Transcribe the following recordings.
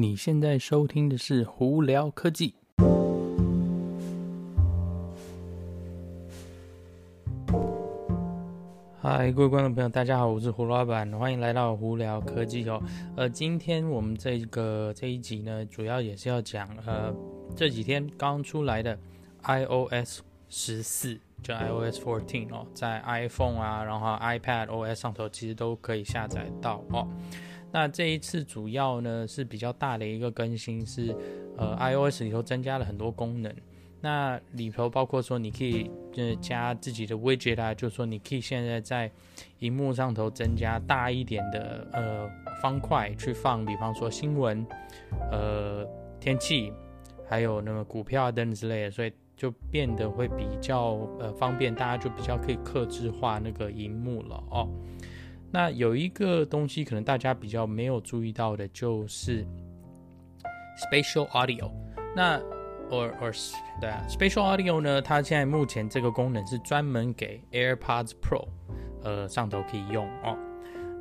你现在收听的是胡聊科技。嗨，各位观众朋友，大家好，我是胡老板，欢迎来到胡聊科技哦。呃，今天我们这个这一集呢，主要也是要讲呃这几天刚出来的 iOS 十四。就 iOS 14哦，在 iPhone 啊，然后 iPad OS 上头其实都可以下载到哦。那这一次主要呢是比较大的一个更新是，呃，iOS 里头增加了很多功能。那里头包括说你可以呃加自己的 widget 啊，就是说你可以现在在荧幕上头增加大一点的呃方块去放，比方说新闻、呃天气，还有那个股票等等之类的，所以。就变得会比较呃方便，大家就比较可以克制化那个荧幕了哦。那有一个东西可能大家比较没有注意到的，就是 Spatial Audio。那 or or 对啊，Spatial Audio 呢，它现在目前这个功能是专门给 AirPods Pro 呃上头可以用哦。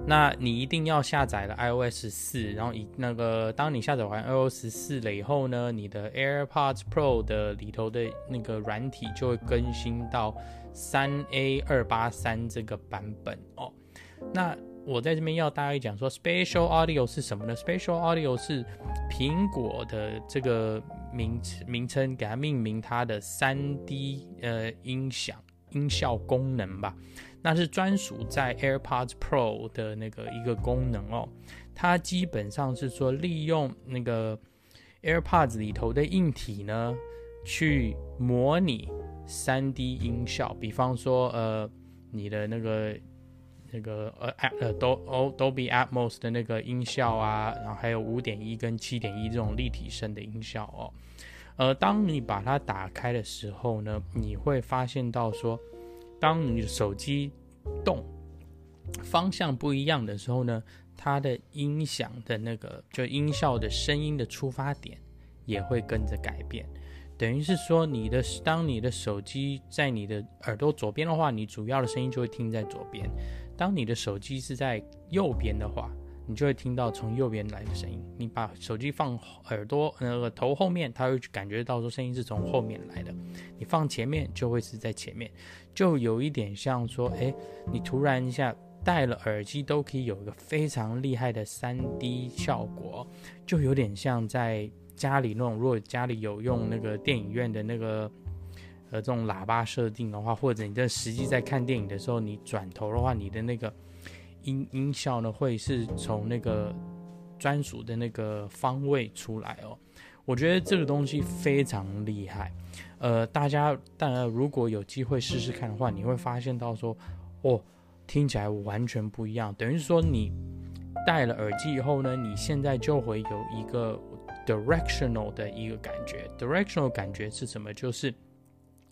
那你一定要下载了 iOS 四，然后以那个，当你下载完 iOS 四了以后呢，你的 AirPods Pro 的里头的那个软体就会更新到三 A 二八三这个版本哦。那我在这边要大家讲说，Spatial Audio 是什么呢？Spatial Audio 是苹果的这个名名称，给它命名它的三 D 呃音响音效功能吧。那是专属在 AirPods Pro 的那个一个功能哦，它基本上是说利用那个 AirPods 里头的硬体呢，去模拟 3D 音效，比方说呃你的那个那个呃呃 Dolby Atmos 的那个音效啊，然后还有五点一跟七点一这种立体声的音效哦，呃当你把它打开的时候呢，你会发现到说。当你的手机动方向不一样的时候呢，它的音响的那个就音效的声音的出发点也会跟着改变。等于是说，你的当你的手机在你的耳朵左边的话，你主要的声音就会听在左边；当你的手机是在右边的话，你就会听到从右边来的声音。你把手机放耳朵那个头后面，它会感觉到说声音是从后面来的；你放前面，就会是在前面。就有一点像说，哎，你突然一下戴了耳机都可以有一个非常厉害的 3D 效果，就有点像在家里那种，如果家里有用那个电影院的那个呃这种喇叭设定的话，或者你在实际在看电影的时候，你转头的话，你的那个。音音效呢，会是从那个专属的那个方位出来哦。我觉得这个东西非常厉害。呃，大家当然如果有机会试试看的话，你会发现到说，哦，听起来完全不一样。等于说你戴了耳机以后呢，你现在就会有一个 directional 的一个感觉。directional 感觉是什么？就是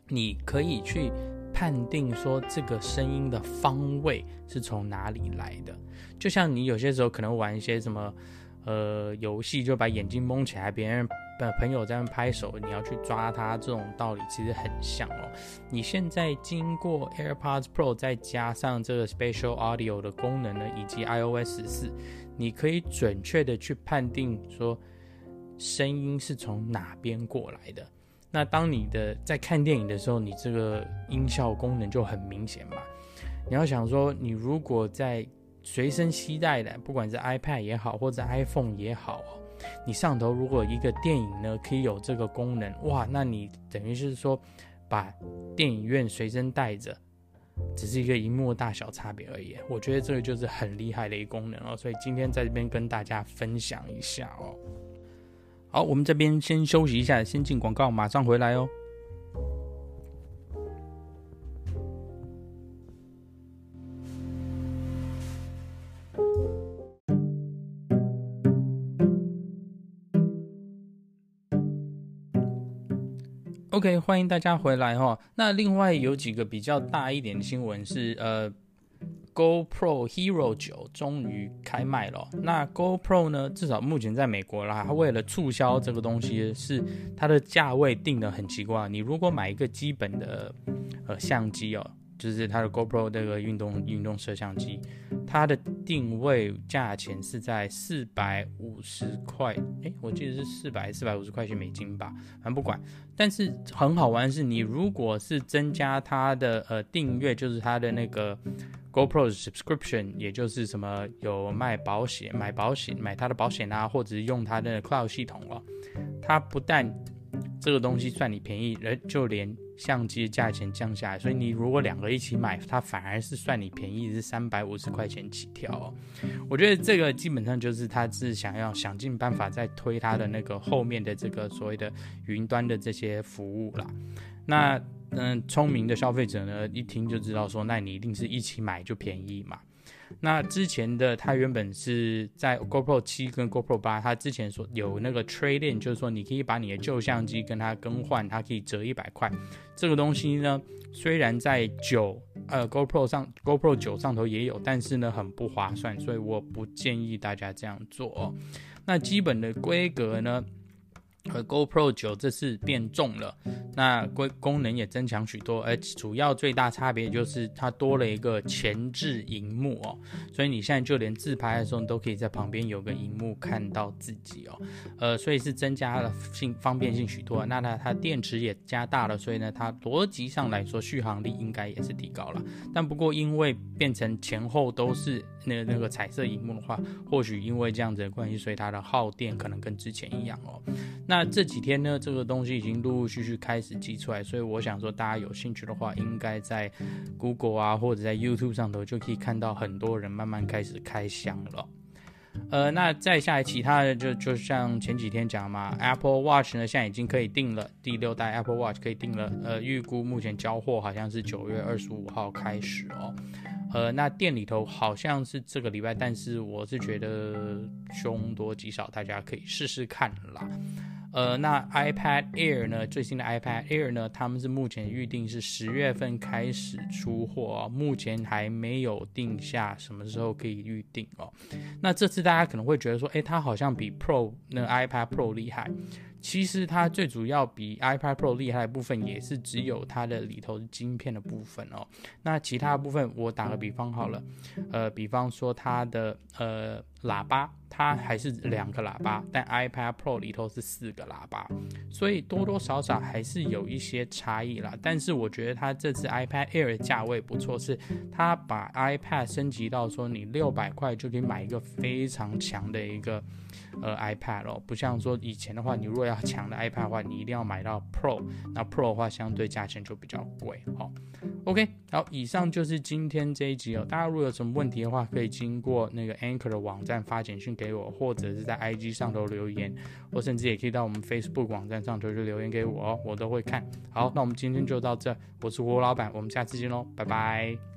你可以去。判定说这个声音的方位是从哪里来的，就像你有些时候可能玩一些什么呃游戏，就把眼睛蒙起来，别人的朋友在那拍手，你要去抓他，这种道理其实很像哦。你现在经过 AirPods Pro 再加上这个 Spatial Audio 的功能呢，以及 iOS 十四，你可以准确的去判定说声音是从哪边过来的。那当你的在看电影的时候，你这个音效功能就很明显嘛。你要想说，你如果在随身携带的，不管是 iPad 也好，或者 iPhone 也好，你上头如果一个电影呢可以有这个功能，哇，那你等于是说把电影院随身带着，只是一个荧幕大小差别而已。我觉得这个就是很厉害的一个功能哦，所以今天在这边跟大家分享一下哦。好，我们这边先休息一下，先进广告，马上回来哦。OK，欢迎大家回来哈。那另外有几个比较大一点的新闻是，呃。GoPro Hero 九终于开卖了。那 GoPro 呢？至少目前在美国啦，它为了促销这个东西，是它的价位定的很奇怪。你如果买一个基本的呃相机哦，就是它的 GoPro 这个运动运动摄像机，它的定位价钱是在四百五十块，诶，我记得是四百四百五十块钱美金吧，反正不管。但是很好玩的是，你如果是增加它的呃订阅，就是它的那个 GoPro subscription，也就是什么有卖保险、买保险、买它的保险啊，或者是用它的 Cloud 系统哦，它不但这个东西算你便宜，而就连相机价钱降下来，所以你如果两个一起买，它反而是算你便宜，是三百五十块钱起跳哦。我觉得这个基本上就是他是想要想尽办法在推他的那个后面的这个所谓的云端的这些服务啦。那嗯，聪明的消费者呢，一听就知道说，那你一定是一起买就便宜嘛。那之前的它原本是在 GoPro 七跟 GoPro 八，它之前所有那个 trade in，就是说你可以把你的旧相机跟它更换，它可以折一百块。这个东西呢，虽然在九呃 GoPro 上 GoPro 九上头也有，但是呢很不划算，所以我不建议大家这样做哦。那基本的规格呢？和 GoPro 九这次变重了，那规功能也增强许多，而主要最大差别就是它多了一个前置荧幕哦，所以你现在就连自拍的时候，你都可以在旁边有个荧幕看到自己哦，呃，所以是增加了性方便性许多。那它它电池也加大了，所以呢，它逻辑上来说续航力应该也是提高了。但不过因为变成前后都是那那个彩色荧幕的话，或许因为这样子的关系，所以它的耗电可能跟之前一样哦。那这几天呢，这个东西已经陆陆续续开始寄出来，所以我想说，大家有兴趣的话，应该在 Google 啊，或者在 YouTube 上头就可以看到很多人慢慢开始开箱了。呃，那再下来其他的就就像前几天讲嘛，Apple Watch 呢现在已经可以订了，第六代 Apple Watch 可以订了，呃，预估目前交货好像是九月二十五号开始哦。呃，那店里头好像是这个礼拜，但是我是觉得凶多吉少，大家可以试试看啦。呃，那 iPad Air 呢？最新的 iPad Air 呢？他们是目前预定是十月份开始出货哦，目前还没有定下什么时候可以预定哦。那这次大家可能会觉得说，诶，它好像比 Pro 那 iPad Pro 厉害。其实它最主要比 iPad Pro 厉害的部分，也是只有它的里头的晶片的部分哦。那其他的部分，我打个比方好了，呃，比方说它的呃喇叭，它还是两个喇叭，但 iPad Pro 里头是四个喇叭，所以多多少少还是有一些差异啦。但是我觉得它这次 iPad Air 的价位不错，是它把 iPad 升级到说你六百块就可以买一个非常强的一个。呃，iPad 哦，不像说以前的话，你如果要强的 iPad 的话，你一定要买到 Pro，那 Pro 的话相对价钱就比较贵哦。OK，好，以上就是今天这一集哦。大家如果有什么问题的话，可以经过那个 Anchor 的网站发简讯给我，或者是在 IG 上头留言，或甚至也可以到我们 Facebook 网站上头去留言给我哦，我都会看。好，那我们今天就到这，我是吴老板，我们下次见喽，拜拜。